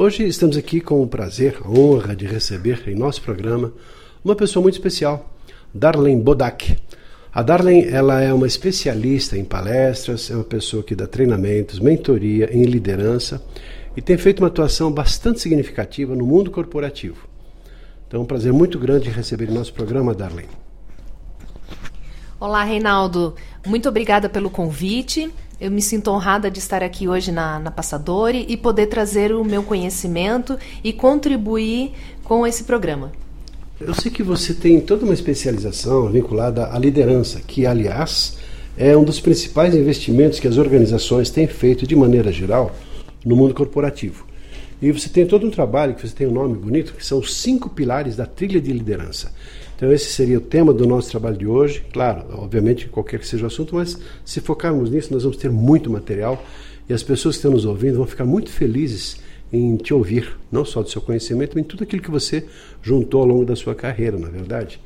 Hoje estamos aqui com o prazer, a honra de receber em nosso programa uma pessoa muito especial, Darlene Bodak. A Darlene ela é uma especialista em palestras, é uma pessoa que dá treinamentos, mentoria em liderança e tem feito uma atuação bastante significativa no mundo corporativo. Então é um prazer muito grande receber em nosso programa, Darlene. Olá, Reinaldo. Muito obrigada pelo convite. Eu me sinto honrada de estar aqui hoje na, na Passadori e poder trazer o meu conhecimento e contribuir com esse programa. Eu sei que você tem toda uma especialização vinculada à liderança, que, aliás, é um dos principais investimentos que as organizações têm feito de maneira geral no mundo corporativo. E você tem todo um trabalho que você tem um nome bonito, que são os cinco pilares da trilha de liderança. Então esse seria o tema do nosso trabalho de hoje. Claro, obviamente qualquer que seja o assunto, mas se focarmos nisso, nós vamos ter muito material e as pessoas que estão nos ouvindo vão ficar muito felizes em te ouvir, não só do seu conhecimento, mas em tudo aquilo que você juntou ao longo da sua carreira, na é verdade.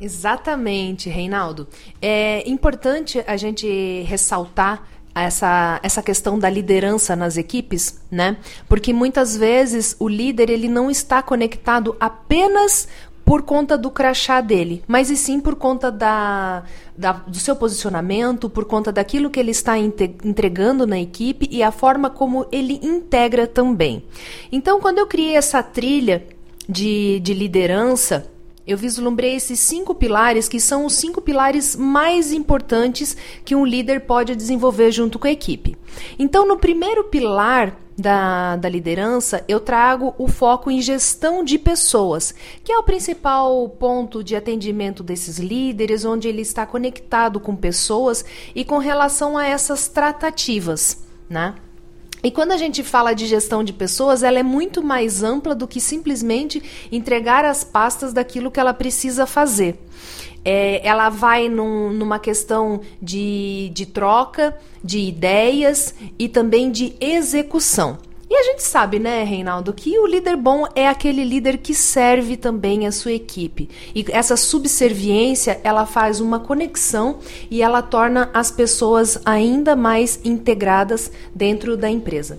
Exatamente, Reinaldo. É importante a gente ressaltar essa, essa questão da liderança nas equipes, né? Porque muitas vezes o líder ele não está conectado apenas por conta do crachá dele, mas e sim por conta da, da, do seu posicionamento, por conta daquilo que ele está entregando na equipe e a forma como ele integra também. Então, quando eu criei essa trilha de, de liderança, eu vislumbrei esses cinco pilares que são os cinco pilares mais importantes que um líder pode desenvolver junto com a equipe. Então, no primeiro pilar da, da liderança, eu trago o foco em gestão de pessoas, que é o principal ponto de atendimento desses líderes, onde ele está conectado com pessoas e com relação a essas tratativas, né? E quando a gente fala de gestão de pessoas, ela é muito mais ampla do que simplesmente entregar as pastas daquilo que ela precisa fazer é, ela vai num, numa questão de, de troca de ideias e também de execução. E a gente sabe, né, Reinaldo, que o líder bom é aquele líder que serve também a sua equipe. E essa subserviência, ela faz uma conexão e ela torna as pessoas ainda mais integradas dentro da empresa.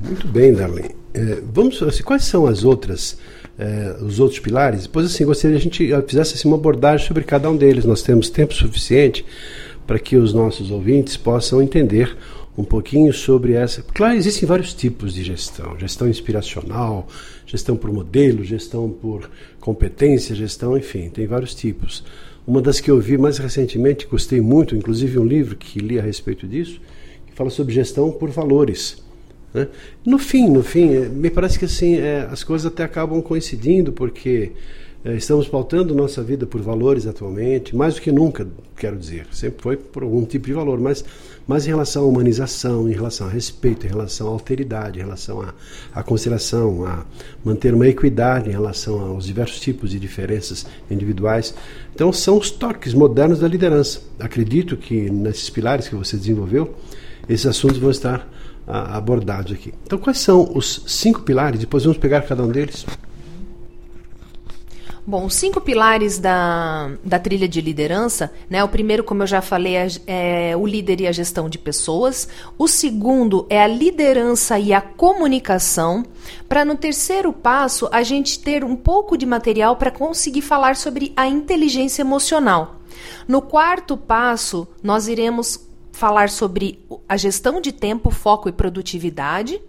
Muito bem, Darlene. É, vamos, assim, quais são as outras é, os outros pilares. Depois, assim, gostaria que a gente fizesse assim, uma abordagem sobre cada um deles. Nós temos tempo suficiente para que os nossos ouvintes possam entender um pouquinho sobre essa. Claro, existem vários tipos de gestão: gestão inspiracional, gestão por modelo, gestão por competência, gestão, enfim, tem vários tipos. Uma das que eu vi mais recentemente, gostei muito, inclusive um livro que li a respeito disso, que fala sobre gestão por valores. Né? No fim, no fim, é, me parece que assim é, as coisas até acabam coincidindo porque é, estamos pautando nossa vida por valores atualmente, mais do que nunca, quero dizer. Sempre foi por algum tipo de valor, mas, mas em relação à humanização, em relação a respeito, em relação à alteridade, em relação à, à consideração, a manter uma equidade em relação aos diversos tipos de diferenças individuais. Então são os toques modernos da liderança. Acredito que nesses pilares que você desenvolveu, esses assuntos vão estar abordados aqui. Então, quais são os cinco pilares? Depois vamos pegar cada um deles. Bom, os cinco pilares da, da trilha de liderança, né? O primeiro, como eu já falei, é, é o líder e a gestão de pessoas. O segundo é a liderança e a comunicação. Para no terceiro passo a gente ter um pouco de material para conseguir falar sobre a inteligência emocional. No quarto passo, nós iremos falar sobre a gestão de tempo, foco e produtividade.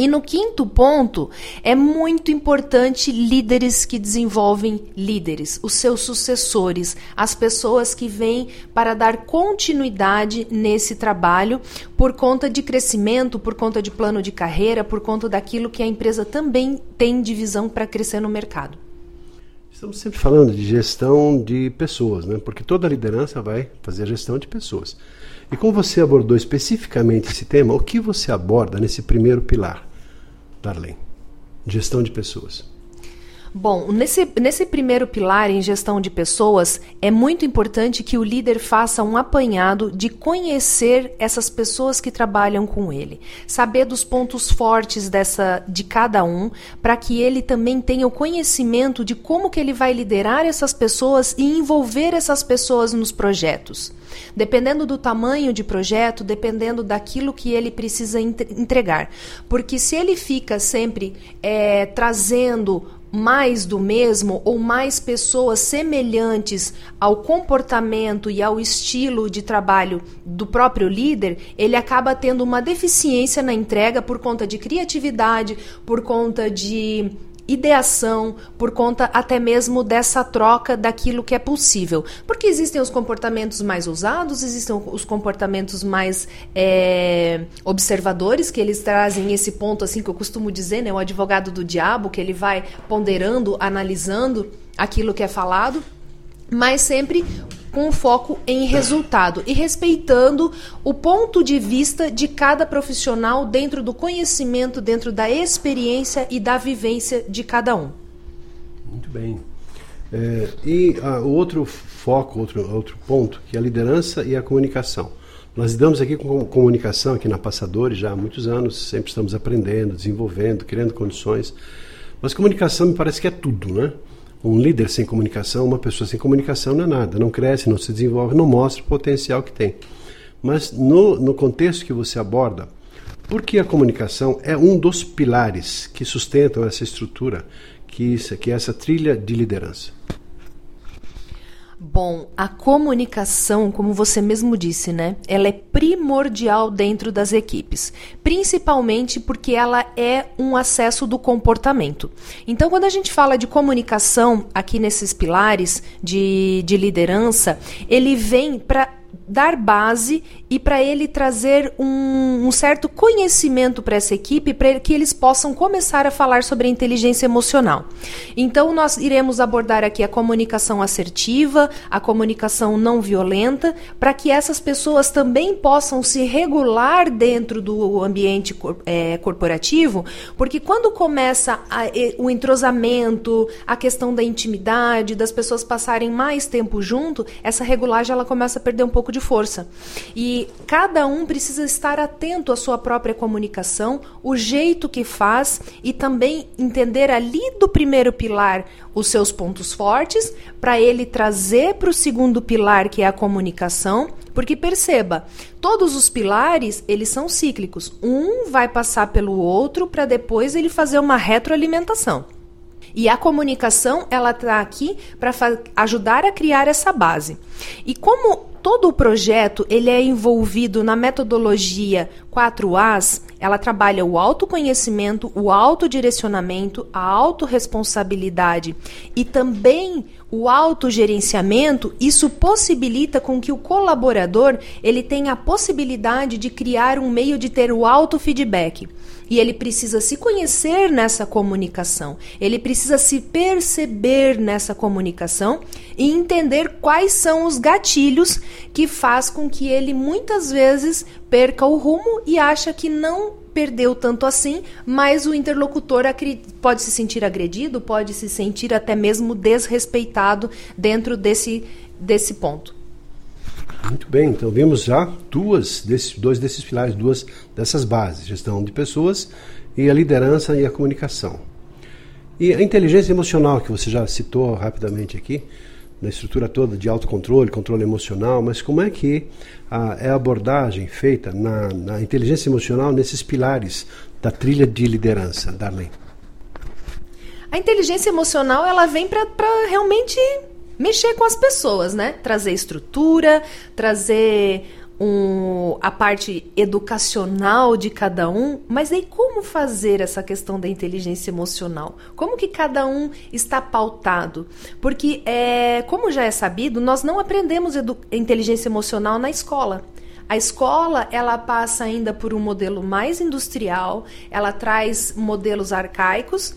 E no quinto ponto, é muito importante líderes que desenvolvem líderes, os seus sucessores, as pessoas que vêm para dar continuidade nesse trabalho por conta de crescimento, por conta de plano de carreira, por conta daquilo que a empresa também tem de visão para crescer no mercado. Estamos sempre falando de gestão de pessoas, né? porque toda liderança vai fazer gestão de pessoas. E como você abordou especificamente esse tema, o que você aborda nesse primeiro pilar? Darlene? Gestão de pessoas. Bom, nesse, nesse primeiro pilar em gestão de pessoas, é muito importante que o líder faça um apanhado de conhecer essas pessoas que trabalham com ele, saber dos pontos fortes dessa de cada um, para que ele também tenha o conhecimento de como que ele vai liderar essas pessoas e envolver essas pessoas nos projetos. Dependendo do tamanho de projeto, dependendo daquilo que ele precisa entregar. Porque se ele fica sempre é, trazendo mais do mesmo ou mais pessoas semelhantes ao comportamento e ao estilo de trabalho do próprio líder, ele acaba tendo uma deficiência na entrega por conta de criatividade, por conta de ideação, por conta até mesmo dessa troca daquilo que é possível. Porque existem os comportamentos mais ousados, existem os comportamentos mais é, observadores, que eles trazem esse ponto, assim, que eu costumo dizer, né? O advogado do diabo, que ele vai ponderando, analisando aquilo que é falado mas sempre com foco em resultado e respeitando o ponto de vista de cada profissional dentro do conhecimento, dentro da experiência e da vivência de cada um. Muito bem. É, e ah, o outro foco, outro, outro ponto, que é a liderança e a comunicação. Nós lidamos aqui com comunicação aqui na Passadores já há muitos anos, sempre estamos aprendendo, desenvolvendo, criando condições. Mas comunicação me parece que é tudo, né? Um líder sem comunicação, uma pessoa sem comunicação não é nada, não cresce, não se desenvolve, não mostra o potencial que tem. Mas no, no contexto que você aborda, porque a comunicação é um dos pilares que sustentam essa estrutura, que, isso, que é essa trilha de liderança. Bom, a comunicação, como você mesmo disse, né? Ela é primordial dentro das equipes, principalmente porque ela é um acesso do comportamento. Então, quando a gente fala de comunicação aqui nesses pilares de, de liderança, ele vem para dar base e para ele trazer um, um certo conhecimento para essa equipe, para que eles possam começar a falar sobre a inteligência emocional. Então, nós iremos abordar aqui a comunicação assertiva, a comunicação não violenta, para que essas pessoas também possam se regular dentro do ambiente é, corporativo, porque quando começa a, o entrosamento, a questão da intimidade, das pessoas passarem mais tempo junto, essa regulagem ela começa a perder um pouco de força. E cada um precisa estar atento à sua própria comunicação, o jeito que faz e também entender ali do primeiro pilar os seus pontos fortes, para ele trazer para o segundo pilar, que é a comunicação, porque perceba, todos os pilares, eles são cíclicos. Um vai passar pelo outro para depois ele fazer uma retroalimentação. E a comunicação, ela está aqui para ajudar a criar essa base. E como todo o projeto ele é envolvido na metodologia 4As, ela trabalha o autoconhecimento, o autodirecionamento, a autorresponsabilidade e também o autogerenciamento, isso possibilita com que o colaborador ele tenha a possibilidade de criar um meio de ter o autofeedback. E ele precisa se conhecer nessa comunicação, ele precisa se perceber nessa comunicação e entender quais são os gatilhos que faz com que ele muitas vezes perca o rumo e acha que não perdeu tanto assim, mas o interlocutor pode se sentir agredido, pode se sentir até mesmo desrespeitado dentro desse, desse ponto. Muito bem, então vimos já duas desses, dois desses pilares, duas dessas bases, gestão de pessoas e a liderança e a comunicação. E a inteligência emocional, que você já citou rapidamente aqui, na estrutura toda de autocontrole, controle emocional, mas como é que a, é a abordagem feita na, na inteligência emocional nesses pilares da trilha de liderança, Darlene? A inteligência emocional ela vem para realmente mexer com as pessoas, né? Trazer estrutura, trazer um, a parte educacional de cada um, mas aí como fazer essa questão da inteligência emocional? Como que cada um está pautado? Porque, é, como já é sabido, nós não aprendemos inteligência emocional na escola. A escola, ela passa ainda por um modelo mais industrial, ela traz modelos arcaicos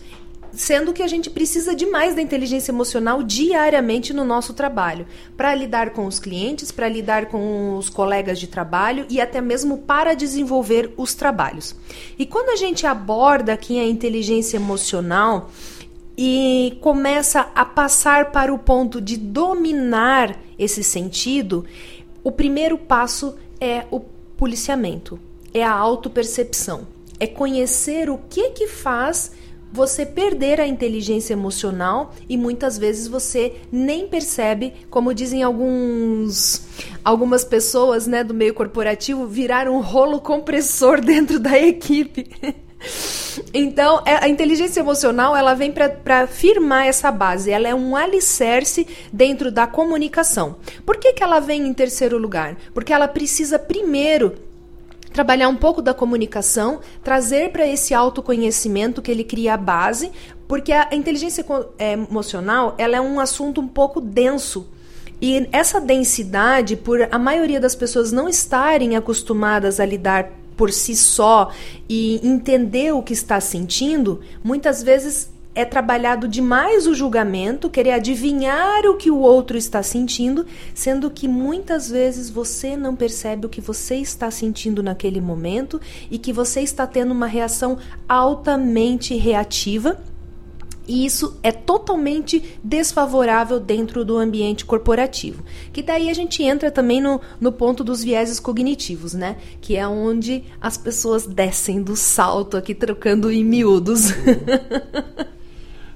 sendo que a gente precisa demais da inteligência emocional diariamente no nosso trabalho, para lidar com os clientes, para lidar com os colegas de trabalho e até mesmo para desenvolver os trabalhos. E quando a gente aborda aqui a inteligência emocional, e começa a passar para o ponto de dominar esse sentido, o primeiro passo é o policiamento, é a autopercepção, é conhecer o que que faz você perder a inteligência emocional e muitas vezes você nem percebe, como dizem alguns algumas pessoas, né, do meio corporativo, virar um rolo compressor dentro da equipe. Então, é, a inteligência emocional ela vem para firmar essa base. Ela é um alicerce dentro da comunicação. Por que, que ela vem em terceiro lugar? Porque ela precisa primeiro trabalhar um pouco da comunicação, trazer para esse autoconhecimento que ele cria a base, porque a inteligência é, emocional ela é um assunto um pouco denso. E essa densidade, por a maioria das pessoas não estarem acostumadas a lidar por si só e entender o que está sentindo, muitas vezes é trabalhado demais o julgamento, querer adivinhar o que o outro está sentindo, sendo que muitas vezes você não percebe o que você está sentindo naquele momento e que você está tendo uma reação altamente reativa e isso é totalmente desfavorável dentro do ambiente corporativo. Que daí a gente entra também no, no ponto dos vieses cognitivos, né? Que é onde as pessoas descem do salto aqui trocando em miúdos.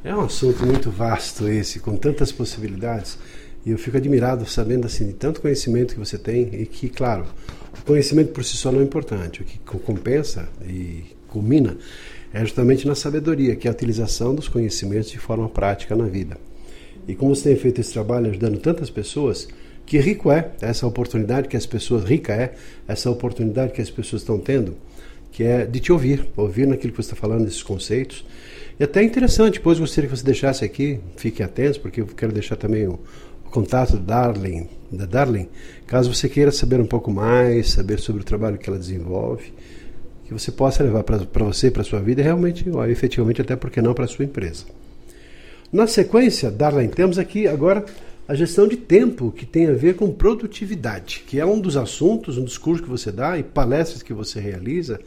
É um assunto muito vasto esse, com tantas possibilidades. E eu fico admirado sabendo assim de tanto conhecimento que você tem e que, claro, o conhecimento por si só não é importante. O que compensa e culmina é justamente na sabedoria, que é a utilização dos conhecimentos de forma prática na vida. E como você tem feito esse trabalho ajudando tantas pessoas, que rico é essa oportunidade que as pessoas, rica é essa oportunidade que as pessoas estão tendo, que é de te ouvir, ouvir naquilo que você está falando, esses conceitos. E até é interessante, depois gostaria que você deixasse aqui, fiquem atentos, porque eu quero deixar também o, o contato da Darlene, da Darlene, caso você queira saber um pouco mais, saber sobre o trabalho que ela desenvolve que você possa levar para você, para sua vida e realmente, ó, efetivamente, até porque não para sua empresa. Na sequência, Darlene, temos aqui agora a gestão de tempo, que tem a ver com produtividade, que é um dos assuntos, um dos cursos que você dá e palestras que você realiza,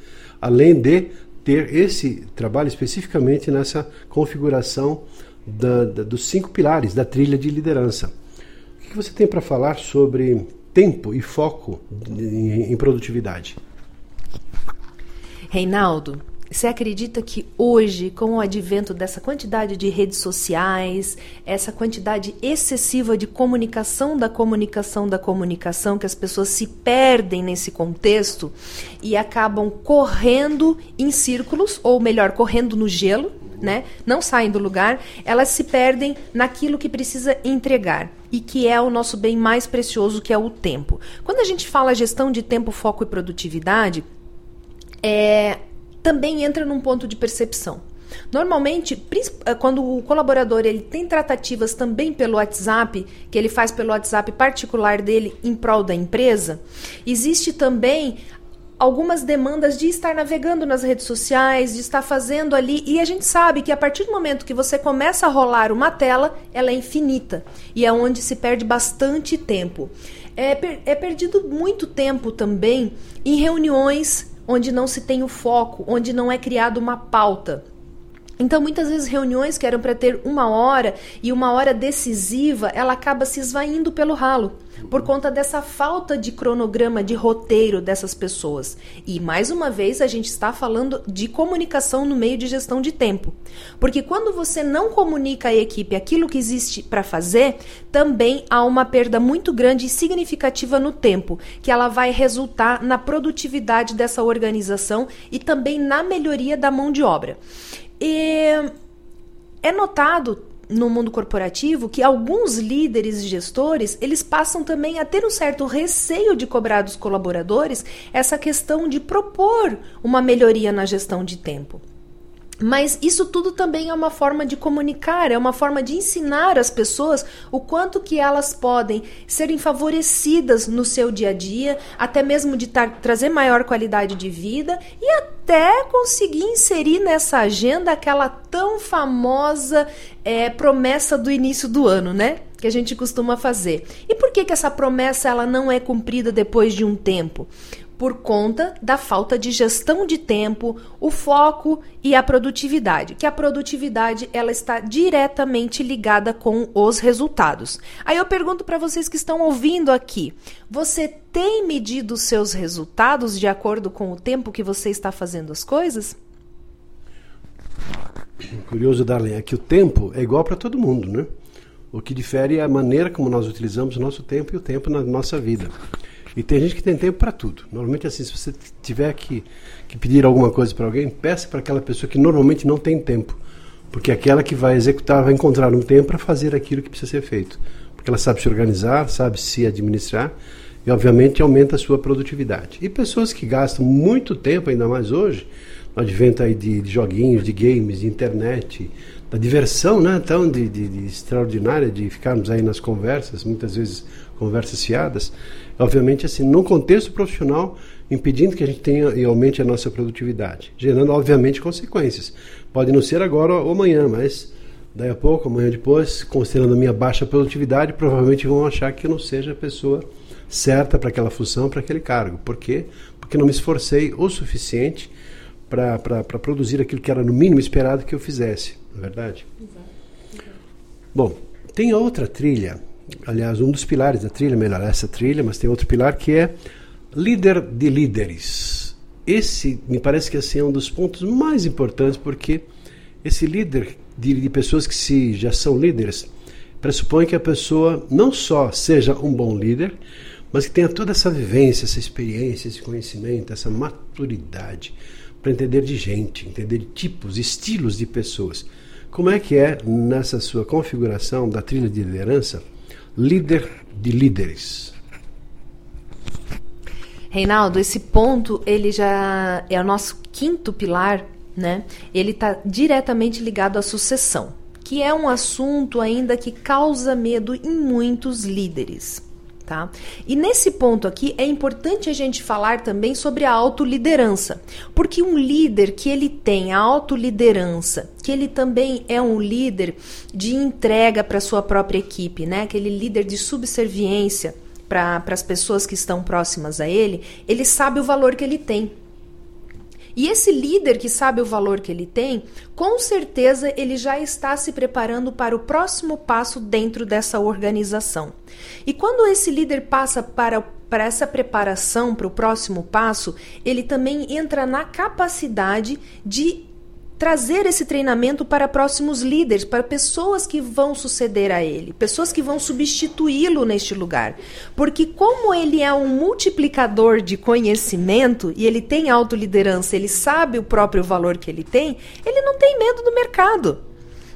além de ter esse trabalho especificamente nessa configuração da, da, dos cinco pilares da trilha de liderança. O que você tem para falar sobre tempo e foco em, em produtividade? Reinaldo, você acredita que hoje, com o advento dessa quantidade de redes sociais, essa quantidade excessiva de comunicação da comunicação da comunicação, que as pessoas se perdem nesse contexto e acabam correndo em círculos, ou melhor, correndo no gelo, né? Não saem do lugar, elas se perdem naquilo que precisa entregar e que é o nosso bem mais precioso, que é o tempo. Quando a gente fala gestão de tempo, foco e produtividade, é, também entra num ponto de percepção. Normalmente, eh, quando o colaborador ele tem tratativas também pelo WhatsApp, que ele faz pelo WhatsApp particular dele em prol da empresa, existe também algumas demandas de estar navegando nas redes sociais, de estar fazendo ali, e a gente sabe que a partir do momento que você começa a rolar uma tela, ela é infinita e é onde se perde bastante tempo. É, é perdido muito tempo também em reuniões onde não se tem o foco, onde não é criada uma pauta. Então, muitas vezes, reuniões que eram para ter uma hora e uma hora decisiva, ela acaba se esvaindo pelo ralo, por conta dessa falta de cronograma, de roteiro dessas pessoas. E, mais uma vez, a gente está falando de comunicação no meio de gestão de tempo. Porque quando você não comunica à equipe aquilo que existe para fazer, também há uma perda muito grande e significativa no tempo, que ela vai resultar na produtividade dessa organização e também na melhoria da mão de obra. E é notado no mundo corporativo que alguns líderes e gestores eles passam também a ter um certo receio de cobrar dos colaboradores essa questão de propor uma melhoria na gestão de tempo. Mas isso tudo também é uma forma de comunicar, é uma forma de ensinar as pessoas o quanto que elas podem serem favorecidas no seu dia a dia, até mesmo de tar, trazer maior qualidade de vida e até conseguir inserir nessa agenda aquela tão famosa é, promessa do início do ano, né? Que a gente costuma fazer. E por que, que essa promessa ela não é cumprida depois de um tempo? Por conta da falta de gestão de tempo, o foco e a produtividade, que a produtividade ela está diretamente ligada com os resultados. Aí eu pergunto para vocês que estão ouvindo aqui, você tem medido seus resultados de acordo com o tempo que você está fazendo as coisas? Curioso, Darlene, é que o tempo é igual para todo mundo, né? O que difere é a maneira como nós utilizamos o nosso tempo e o tempo na nossa vida. E tem gente que tem tempo para tudo. Normalmente, assim, se você tiver que, que pedir alguma coisa para alguém, peça para aquela pessoa que normalmente não tem tempo. Porque aquela que vai executar vai encontrar um tempo para fazer aquilo que precisa ser feito. Porque ela sabe se organizar, sabe se administrar e, obviamente, aumenta a sua produtividade. E pessoas que gastam muito tempo, ainda mais hoje, no advento aí de, de joguinhos, de games, de internet, da diversão né, tão de, de, de extraordinária de ficarmos aí nas conversas, muitas vezes conversas fiadas, obviamente assim, no contexto profissional, impedindo que a gente tenha e aumente a nossa produtividade, gerando obviamente consequências. Pode não ser agora ou amanhã, mas daí a pouco, amanhã depois, considerando a minha baixa produtividade, provavelmente vão achar que eu não seja a pessoa certa para aquela função, para aquele cargo. Por quê? Porque não me esforcei o suficiente para produzir aquilo que era no mínimo esperado que eu fizesse, não é verdade? Exato. Exato. Bom, tem outra trilha aliás, um dos pilares da trilha, melhor, essa trilha, mas tem outro pilar que é líder de líderes. Esse me parece que assim, é um dos pontos mais importantes, porque esse líder de, de pessoas que se, já são líderes pressupõe que a pessoa não só seja um bom líder, mas que tenha toda essa vivência, essa experiência, esse conhecimento, essa maturidade para entender de gente, entender de tipos, estilos de pessoas. Como é que é nessa sua configuração da trilha de liderança? Líder de líderes. Reinaldo, esse ponto ele já é o nosso quinto pilar, né? Ele está diretamente ligado à sucessão, que é um assunto ainda que causa medo em muitos líderes. Tá? E nesse ponto aqui é importante a gente falar também sobre a autoliderança, porque um líder que ele tem a autoliderança, que ele também é um líder de entrega para sua própria equipe, né? Aquele líder de subserviência para as pessoas que estão próximas a ele, ele sabe o valor que ele tem. E esse líder que sabe o valor que ele tem, com certeza ele já está se preparando para o próximo passo dentro dessa organização. E quando esse líder passa para para essa preparação para o próximo passo, ele também entra na capacidade de trazer esse treinamento para próximos líderes, para pessoas que vão suceder a ele, pessoas que vão substituí-lo neste lugar. Porque como ele é um multiplicador de conhecimento e ele tem autoliderança, ele sabe o próprio valor que ele tem, ele não tem medo do mercado.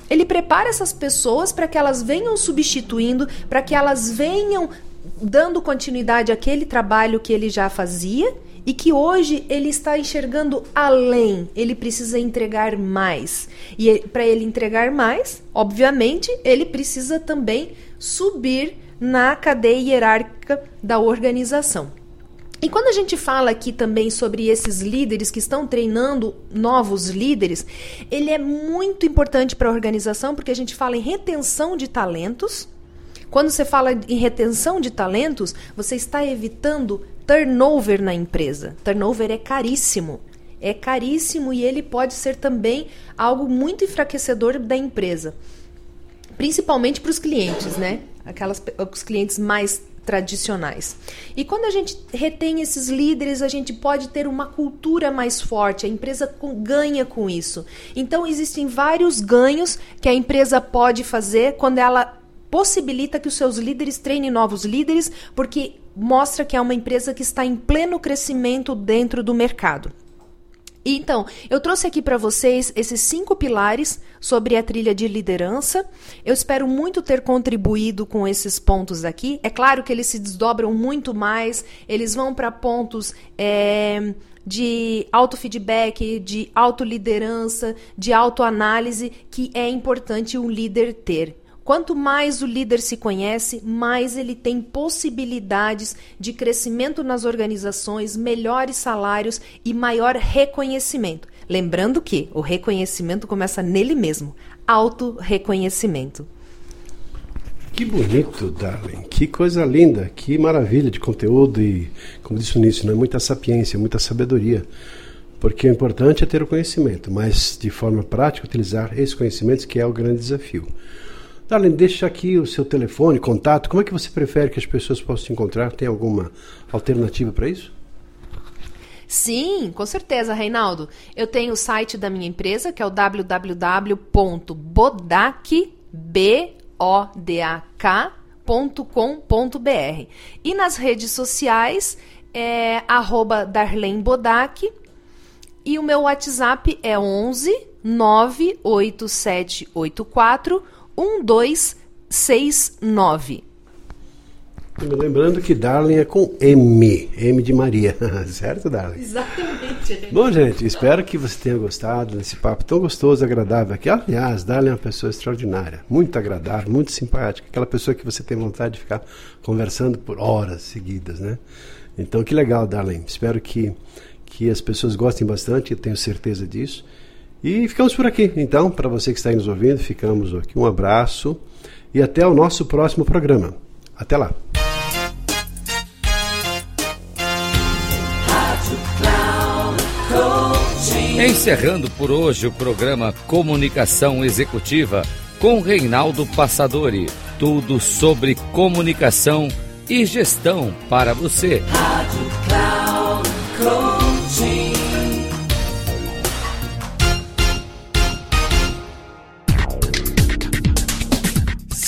Ele prepara essas pessoas para que elas venham substituindo, para que elas venham dando continuidade àquele trabalho que ele já fazia e que hoje ele está enxergando além, ele precisa entregar mais. E para ele entregar mais, obviamente, ele precisa também subir na cadeia hierárquica da organização. E quando a gente fala aqui também sobre esses líderes que estão treinando novos líderes, ele é muito importante para a organização porque a gente fala em retenção de talentos. Quando você fala em retenção de talentos, você está evitando turnover na empresa. Turnover é caríssimo. É caríssimo e ele pode ser também algo muito enfraquecedor da empresa. Principalmente para os clientes, né? Aquelas, os clientes mais tradicionais. E quando a gente retém esses líderes, a gente pode ter uma cultura mais forte, a empresa ganha com isso. Então, existem vários ganhos que a empresa pode fazer quando ela possibilita que os seus líderes treinem novos líderes, porque mostra que é uma empresa que está em pleno crescimento dentro do mercado. Então, eu trouxe aqui para vocês esses cinco pilares sobre a trilha de liderança. Eu espero muito ter contribuído com esses pontos aqui. É claro que eles se desdobram muito mais, eles vão para pontos é, de autofeedback, de autoliderança, de autoanálise que é importante um líder ter. Quanto mais o líder se conhece, mais ele tem possibilidades de crescimento nas organizações, melhores salários e maior reconhecimento. Lembrando que o reconhecimento começa nele mesmo, auto-reconhecimento. Que bonito, Darling. Que coisa linda, que maravilha de conteúdo e, como disse no início, né, muita sapiência, muita sabedoria. Porque o importante é ter o conhecimento, mas de forma prática utilizar esses conhecimentos que é o grande desafio. Darlene, deixa aqui o seu telefone, contato. Como é que você prefere que as pessoas possam te encontrar? Tem alguma alternativa para isso? Sim, com certeza, Reinaldo. Eu tenho o site da minha empresa, que é o www.bodac.com.br. E nas redes sociais é arroba Darlene. E o meu WhatsApp é 11 98784 1269. Lembrando que Darling é com M, M de Maria, certo, Darling? Exatamente. Bom, gente, espero que você tenha gostado desse papo tão gostoso e agradável aqui. Aliás, Darling é uma pessoa extraordinária, muito agradável, muito simpática, aquela pessoa que você tem vontade de ficar conversando por horas seguidas, né? Então, que legal, Darling. Espero que, que as pessoas gostem bastante, eu tenho certeza disso. E ficamos por aqui. Então, para você que está aí nos ouvindo, ficamos aqui. Um abraço e até o nosso próximo programa. Até lá. Encerrando por hoje o programa Comunicação Executiva com Reinaldo Passadori. Tudo sobre comunicação e gestão para você. Rádio Cloud